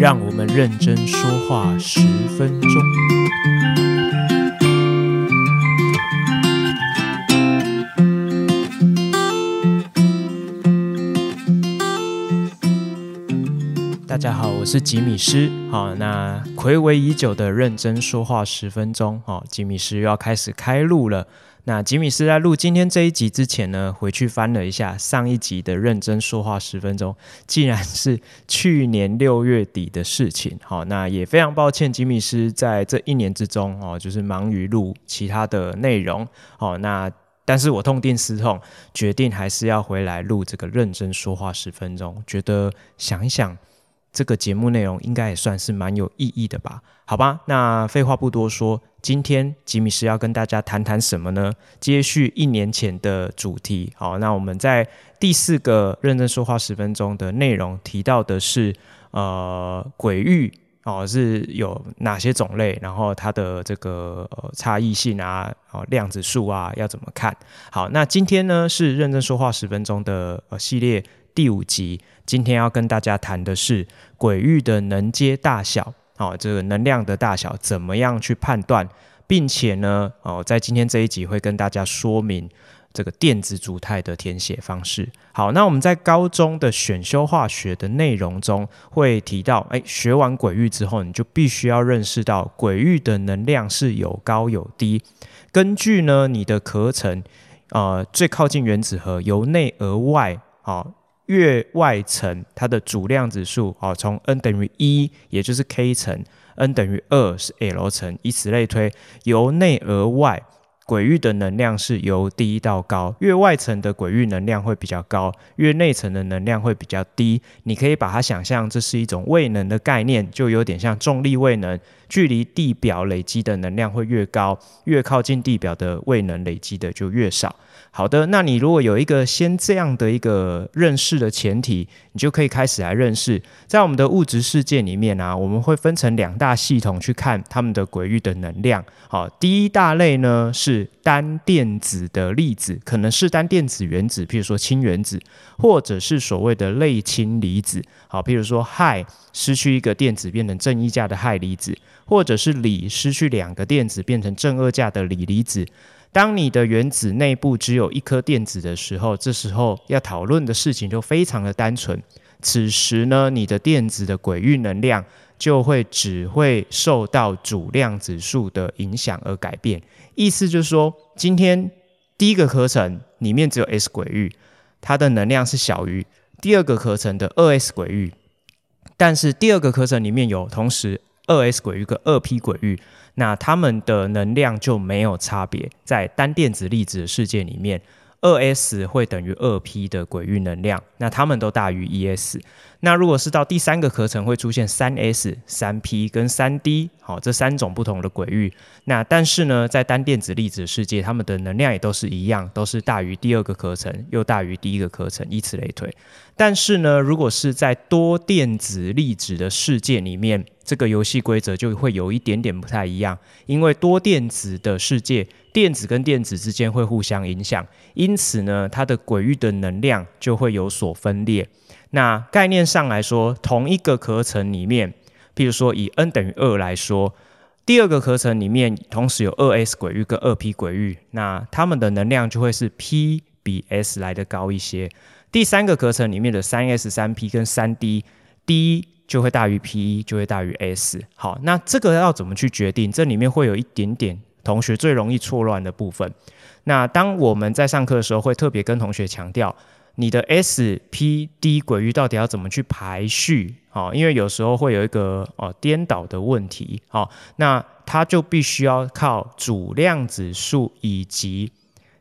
让我们认真说话十分钟。大家好，我是吉米师。好，那睽违已久的认真说话十分钟，好，吉米师又要开始开录了。那吉米斯在录今天这一集之前呢，回去翻了一下上一集的认真说话十分钟，竟然是去年六月底的事情。好，那也非常抱歉，吉米斯在这一年之中哦，就是忙于录其他的内容。好，那但是我痛定思痛，决定还是要回来录这个认真说话十分钟。觉得想一想。这个节目内容应该也算是蛮有意义的吧？好吧，那废话不多说，今天吉米是要跟大家谈谈什么呢？接续一年前的主题。好，那我们在第四个认真说话十分钟的内容提到的是，呃，鬼域哦是有哪些种类，然后它的这个呃差异性啊，哦量子数啊要怎么看？好，那今天呢是认真说话十分钟的呃系列。第五集，今天要跟大家谈的是鬼域的能阶大小，哦，这个能量的大小怎么样去判断，并且呢，哦，在今天这一集会跟大家说明这个电子组态的填写方式。好，那我们在高中的选修化学的内容中会提到，哎，学完鬼域之后，你就必须要认识到鬼域的能量是有高有低，根据呢你的壳层，呃，最靠近原子核，由内而外，哦。越外层，它的主量子数啊，从 n 等于一，也就是 k 层，n 等于二是 l 层，以此类推，由内而外。鬼域的能量是由低到高，越外层的鬼域能量会比较高，越内层的能量会比较低。你可以把它想象这是一种位能的概念，就有点像重力位能，距离地表累积的能量会越高，越靠近地表的位能累积的就越少。好的，那你如果有一个先这样的一个认识的前提，你就可以开始来认识，在我们的物质世界里面啊，我们会分成两大系统去看它们的鬼域的能量。好，第一大类呢是。单电子的粒子可能是单电子原子，譬如说氢原子，或者是所谓的类氢离子。好，譬如说氦失去一个电子变成正一价的氦离子，或者是锂失去两个电子变成正二价的锂离子。当你的原子内部只有一颗电子的时候，这时候要讨论的事情就非常的单纯。此时呢，你的电子的轨域能量就会只会受到主量子数的影响而改变。意思就是说，今天第一个壳层里面只有 s 轨域，它的能量是小于第二个壳层的二 s 轨域，但是第二个壳层里面有同时二 s 轨域跟二 p 轨域，那它们的能量就没有差别，在单电子粒子的世界里面。二 s 会等于二 p 的轨域能量，那它们都大于一 s。那如果是到第三个壳层，会出现三 s、三 p 跟三 d，好，这三种不同的轨域。那但是呢，在单电子粒子世界，它们的能量也都是一样，都是大于第二个壳层，又大于第一个壳层，以此类推。但是呢，如果是在多电子粒子的世界里面，这个游戏规则就会有一点点不太一样，因为多电子的世界，电子跟电子之间会互相影响，因此呢，它的轨域的能量就会有所分裂。那概念上来说，同一个壳层里面，譬如说以 n 等于二来说，第二个壳层里面同时有二 s 轨域跟二 p 轨域，那它们的能量就会是 p 比 s 来得高一些。第三个壳层里面的三 s、三 p 跟三 d，d 就会大于 P，就会大于 S。好，那这个要怎么去决定？这里面会有一点点同学最容易错乱的部分。那当我们在上课的时候，会特别跟同学强调，你的 S、P、D 轨域到底要怎么去排序？好，因为有时候会有一个哦颠倒的问题。好，那它就必须要靠主量子数以及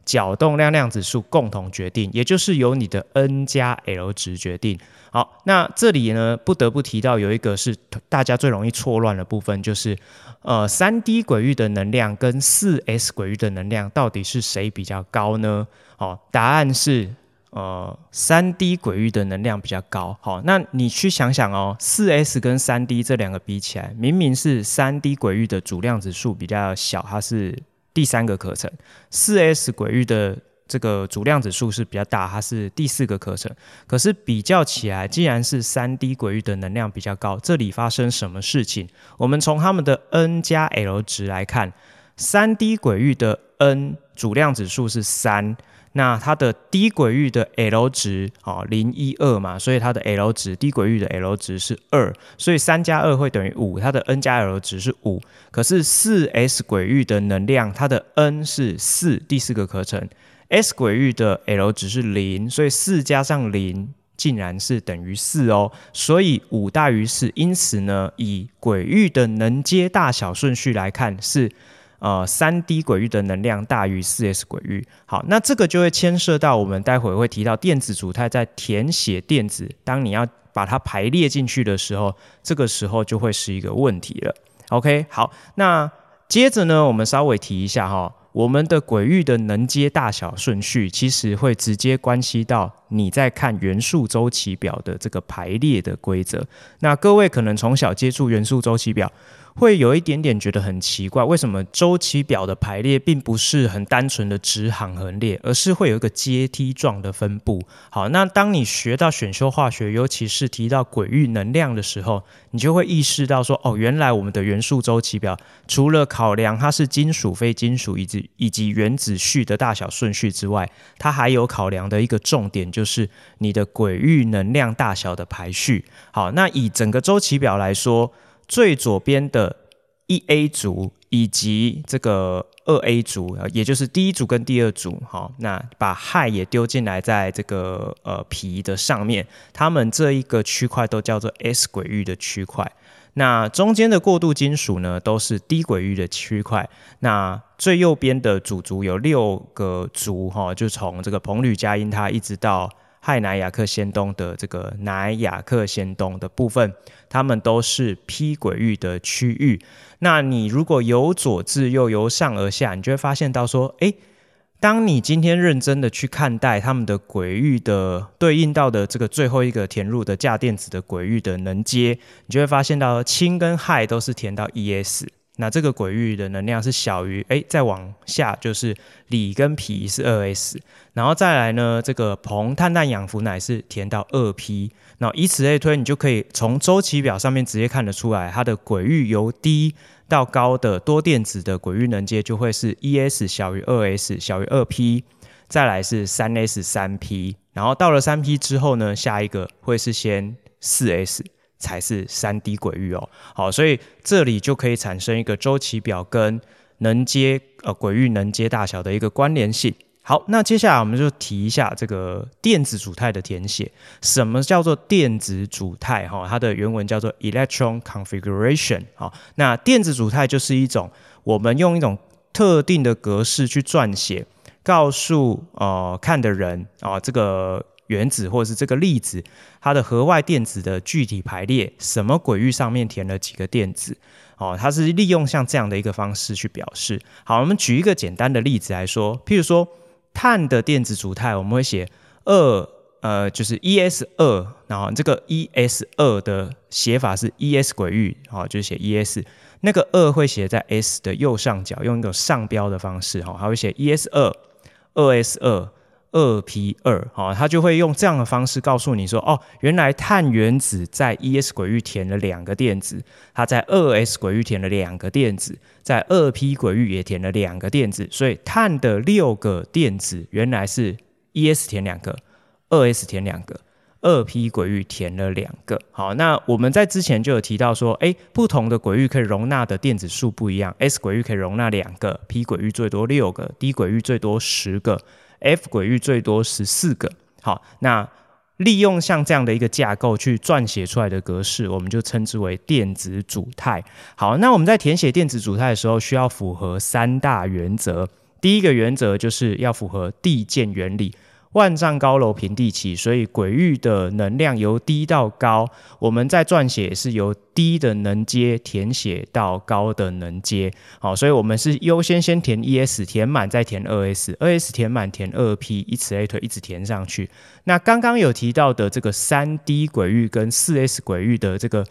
角动量量子数共同决定，也就是由你的 N 加 L 值决定。好，那这里呢，不得不提到有一个是大家最容易错乱的部分，就是呃，三 D 轨域的能量跟四 S 轨域的能量到底是谁比较高呢？好，答案是呃，三 D 轨域的能量比较高。好，那你去想想哦，四 S 跟三 D 这两个比起来，明明是三 D 轨域的主量子数比较小，它是。第三个课程，四 S 轨域的这个主量子数是比较大，它是第四个课程。可是比较起来，既然是三 D 轨域的能量比较高，这里发生什么事情？我们从他们的 n 加 l 值来看，三 D 轨域的 n 主量子数是三。那它的低轨域的 L 值哦，零一二嘛，所以它的 L 值低轨域的 L 值是二，所以三加二会等于五，它的 N 加 L 值是五。可是四 S 轨域的能量，它的 N 是四，第四个课程，S 轨域的 L 值是零，所以四加上零竟然是等于四哦，所以五大于四，因此呢，以轨域的能阶大小顺序来看是。呃，三 D 轨域的能量大于四 S 轨域。好，那这个就会牵涉到我们待会会提到电子组态在填写电子，当你要把它排列进去的时候，这个时候就会是一个问题了。OK，好，那接着呢，我们稍微提一下哈，我们的轨域的能阶大小顺序，其实会直接关系到你在看元素周期表的这个排列的规则。那各位可能从小接触元素周期表。会有一点点觉得很奇怪，为什么周期表的排列并不是很单纯的直行横列，而是会有一个阶梯状的分布？好，那当你学到选修化学，尤其是提到轨域能量的时候，你就会意识到说，哦，原来我们的元素周期表除了考量它是金属、非金属以及以及原子序的大小顺序之外，它还有考量的一个重点，就是你的轨域能量大小的排序。好，那以整个周期表来说。最左边的一 A 组以及这个二 A 组，也就是第一组跟第二组，哈，那把氦也丢进来，在这个呃皮的上面，它们这一个区块都叫做 S 轨域的区块。那中间的过渡金属呢，都是低轨域的区块。那最右边的主族有六个族，哈，就从这个硼铝镓銦钛一直到。氦氖氩氪氙氡的这个氖氩氪氙氡的部分，它们都是 p 轨域的区域。那你如果由左至右，由上而下，你就会发现到说，诶，当你今天认真的去看待他们的轨域的对应到的这个最后一个填入的价电子的轨域的能阶，你就会发现到氢跟氦都是填到 E S。那这个轨域的能量是小于，哎，再往下就是锂跟铍是二 s，然后再来呢，这个硼、碳、氮、氧、氟、氖是填到二 p，那以此类推，你就可以从周期表上面直接看得出来，它的轨域由低到高的多电子的轨域能阶就会是一 s 小于二 s 小于二 p，再来是三 s 三 p，然后到了三 p 之后呢，下一个会是先四 s。才是三 D 轨域哦，好，所以这里就可以产生一个周期表跟能接呃轨域能接大小的一个关联性。好，那接下来我们就提一下这个电子组态的填写。什么叫做电子组态？哈，它的原文叫做 electron configuration。好，那电子组态就是一种我们用一种特定的格式去撰写，告诉呃看的人啊、这个。原子或者是这个粒子，它的核外电子的具体排列，什么轨域上面填了几个电子？哦，它是利用像这样的一个方式去表示。好，我们举一个简单的例子来说，譬如说碳的电子组态，我们会写二，呃，就是 es 二，然后这个 es 二的写法是 es 轨域，好，就写 es，那个二会写在 s 的右上角，用一种上标的方式，哈，还会写 es 二，二 s 二。二 p 二，好，它就会用这样的方式告诉你说，哦，原来碳原子在一 s 轨域填了两个电子，它在二 s 轨域填了两个电子，在二 p 轨域也填了两个电子，所以碳的六个电子原来是一 s 填两个，二 s 填两个，二 p 轨域填了两个。好，那我们在之前就有提到说，诶，不同的轨域可以容纳的电子数不一样，s 轨域可以容纳两个，p 轨域最多六个，d 轨域最多十个。F 轨域最多十四个，好，那利用像这样的一个架构去撰写出来的格式，我们就称之为电子组态。好，那我们在填写电子组态的时候，需要符合三大原则。第一个原则就是要符合递进原理。万丈高楼平地起，所以轨域的能量由低到高，我们在撰写是由低的能阶填写到高的能阶。好，所以我们是优先先填一 s，填满再填二 s，二 s 填满填二 p，以此类推，一直填上去。那刚刚有提到的这个三 D 轨域跟四 s 轨域的这个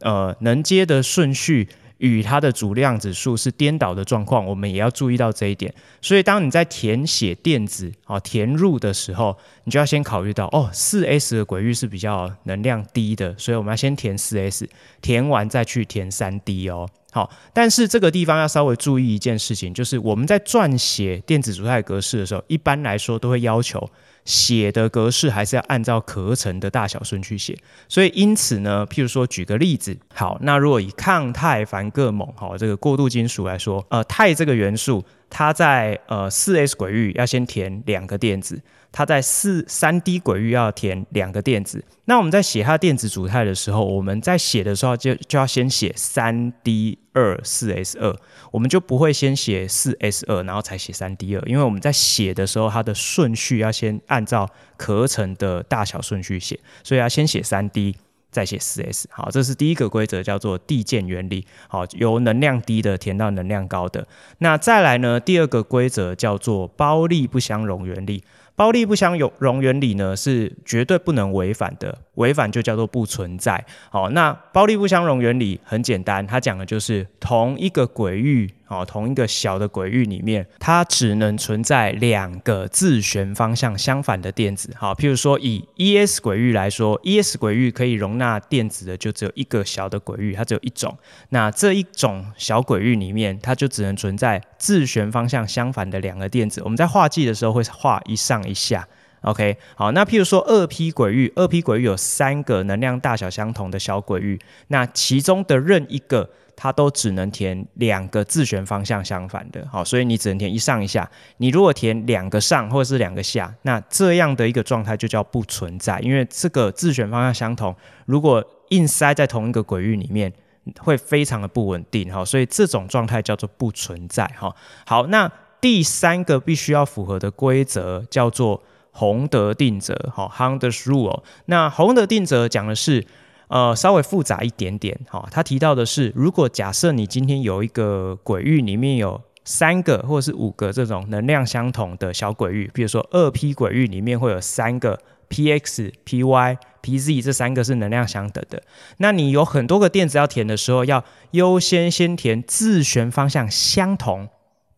呃能阶的顺序。与它的主量子数是颠倒的状况，我们也要注意到这一点。所以，当你在填写电子啊填入的时候，你就要先考虑到哦，四 s 的轨域是比较能量低的，所以我们要先填四 s，填完再去填三 d 哦。好，但是这个地方要稍微注意一件事情，就是我们在撰写电子组态格式的时候，一般来说都会要求。写的格式还是要按照壳层的大小顺序写，所以因此呢，譬如说举个例子，好，那如果以抗钛钒铬锰，好，这个过渡金属来说，呃，钛这个元素，它在呃四 s 轨域要先填两个电子。它在四三 D 轨域要填两个电子，那我们在写它电子组态的时候，我们在写的时候就就要先写三 D 二四 S 二，我们就不会先写四 S 二，然后才写三 D 二，因为我们在写的时候，它的顺序要先按照壳层的大小顺序写，所以要先写三 D，再写四 S。好，这是第一个规则，叫做递渐原理。好，由能量低的填到能量高的。那再来呢，第二个规则叫做胞粒不相容原理。包利不相容原理呢，是绝对不能违反的，违反就叫做不存在。好，那胞粒不相容原理很简单，它讲的就是同一个轨域。哦，同一个小的轨域里面，它只能存在两个自旋方向相反的电子。好，譬如说以 e_s 轨域来说，e_s 轨域可以容纳电子的就只有一个小的轨域，它只有一种。那这一种小轨域里面，它就只能存在自旋方向相反的两个电子。我们在画记的时候会画一上一下。OK，好，那譬如说二 p 轨域，二 p 轨域有三个能量大小相同的小轨域，那其中的任一个。它都只能填两个自旋方向相反的，好，所以你只能填一上一下。你如果填两个上或者是两个下，那这样的一个状态就叫不存在，因为这个自旋方向相同，如果硬塞在同一个轨域里面，会非常的不稳定，哈，所以这种状态叫做不存在，哈。好，那第三个必须要符合的规则叫做洪德定则，好，Holder's rule。那洪德定则讲的是。呃，稍微复杂一点点，哈、哦，他提到的是，如果假设你今天有一个轨域里面有三个或者是五个这种能量相同的小轨域，比如说二 p 轨域里面会有三个 px、py、pz 这三个是能量相等的，那你有很多个电子要填的时候，要优先先填自旋方向相同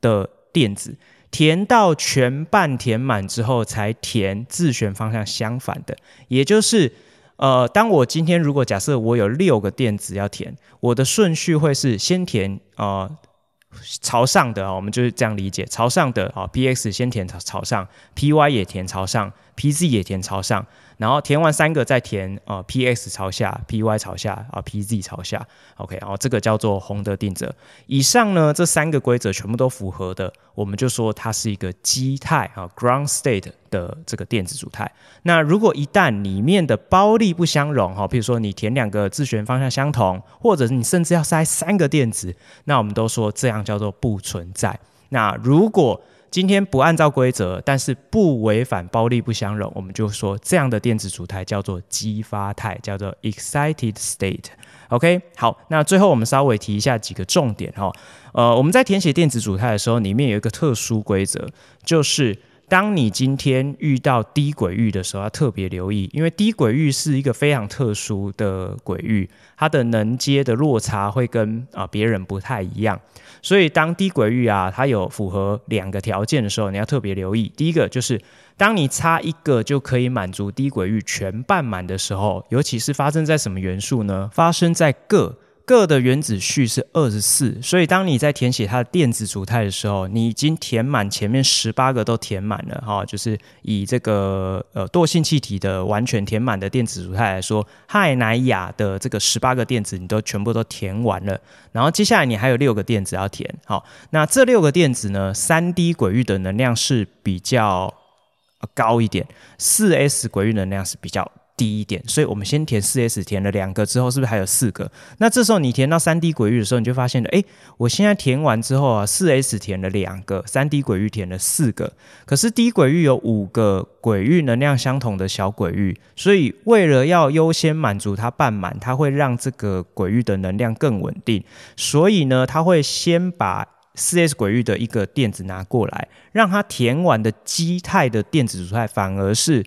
的电子，填到全半填满之后，才填自选方向相反的，也就是。呃，当我今天如果假设我有六个电子要填，我的顺序会是先填啊朝上的啊，我们就是这样理解，朝上的啊，px 先填朝朝上，py 也填朝上，pz 也填朝上。然后填完三个再填，啊，P_x 朝下，P_y 朝下，啊，P_z 朝下，OK，然后这个叫做洪德定则。以上呢这三个规则全部都符合的，我们就说它是一个基态啊，ground state 的这个电子组态。那如果一旦里面的胞粒不相容，哈，比如说你填两个自旋方向相同，或者你甚至要塞三个电子，那我们都说这样叫做不存在。那如果今天不按照规则，但是不违反胞粒不相容，我们就说这样的电子组态叫做激发态，叫做 excited state。OK，好，那最后我们稍微提一下几个重点哈。呃，我们在填写电子组态的时候，里面有一个特殊规则，就是。当你今天遇到低轨域的时候，要特别留意，因为低轨域是一个非常特殊的轨域，它的能阶的落差会跟啊别人不太一样。所以当低轨域啊，它有符合两个条件的时候，你要特别留意。第一个就是，当你差一个就可以满足低轨域全半满的时候，尤其是发生在什么元素呢？发生在铬。铬的原子序是二十四，所以当你在填写它的电子组态的时候，你已经填满前面十八个都填满了哈，就是以这个呃惰性气体的完全填满的电子组态来说，氦氖氩的这个十八个电子你都全部都填完了，然后接下来你还有六个电子要填，好，那这六个电子呢，三 D 轨域的能量是比较高一点，四 S 轨域能量是比较。低一点，所以我们先填四 S，填了两个之后，是不是还有四个？那这时候你填到三 D 轨域的时候，你就发现了，哎，我现在填完之后啊，四 S 填了两个，三 D 轨域填了四个，可是 D 轨域有五个轨域能量相同的小轨域，所以为了要优先满足它半满，它会让这个轨域的能量更稳定，所以呢，它会先把四 S 轨域的一个电子拿过来，让它填完的基态的电子组态反而是。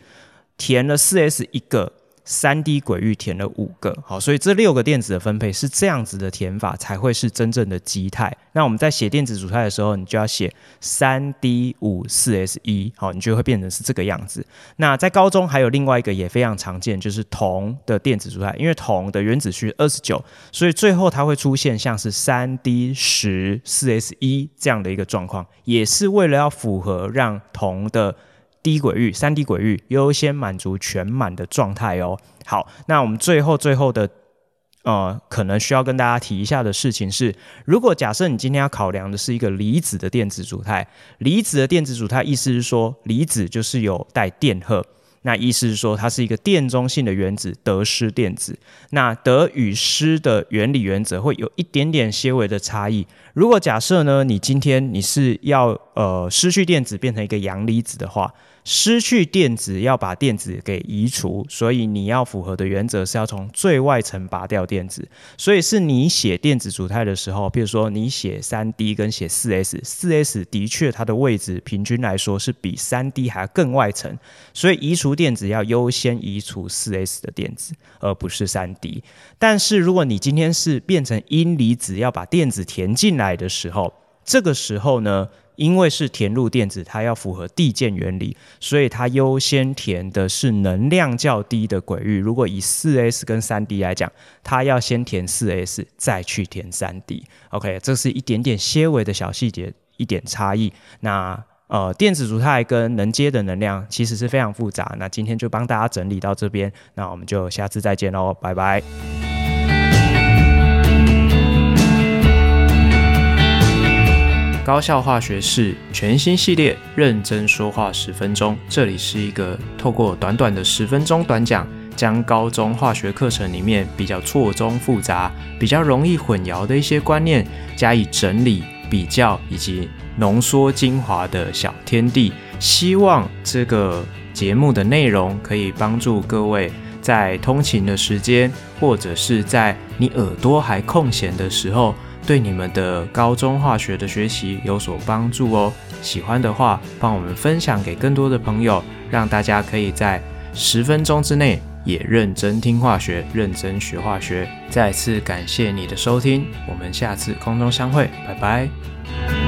填了四 S 一个，三 D 轨域填了五个，好，所以这六个电子的分配是这样子的填法，才会是真正的基态。那我们在写电子组态的时候，你就要写三 D 五四 S 一，好，你就会变成是这个样子。那在高中还有另外一个也非常常见，就是铜的电子组态，因为铜的原子序二十九，所以最后它会出现像是三 D 十四 S 一这样的一个状况，也是为了要符合让铜的。低轨域、三 D 轨域优先满足全满的状态哦。好，那我们最后最后的呃，可能需要跟大家提一下的事情是，如果假设你今天要考量的是一个离子的电子组态，离子的电子组态意思是说，离子就是有带电荷。那意思是说，它是一个电中性的原子，得失电子。那得与失的原理原则会有一点点些微的差异。如果假设呢，你今天你是要呃失去电子变成一个阳离子的话。失去电子要把电子给移除，所以你要符合的原则是要从最外层拔掉电子。所以是你写电子组态的时候，比如说你写三 D 跟写四 S，四 S 的确它的位置平均来说是比三 D 还要更外层，所以移除电子要优先移除四 S 的电子，而不是三 D。但是如果你今天是变成阴离子要把电子填进来的时候，这个时候呢？因为是填入电子，它要符合递键原理，所以它优先填的是能量较低的轨域。如果以四 S 跟三 D 来讲，它要先填四 S，再去填三 D。OK，这是一点点些微的小细节，一点差异。那呃，电子组态跟能接的能量其实是非常复杂。那今天就帮大家整理到这边，那我们就下次再见喽，拜拜。高效化学式全新系列，认真说话十分钟。这里是一个透过短短的十分钟短讲，将高中化学课程里面比较错综复杂、比较容易混淆的一些观念加以整理、比较以及浓缩精华的小天地。希望这个节目的内容可以帮助各位在通勤的时间，或者是在你耳朵还空闲的时候。对你们的高中化学的学习有所帮助哦。喜欢的话，帮我们分享给更多的朋友，让大家可以在十分钟之内也认真听化学，认真学化学。再次感谢你的收听，我们下次空中相会，拜拜。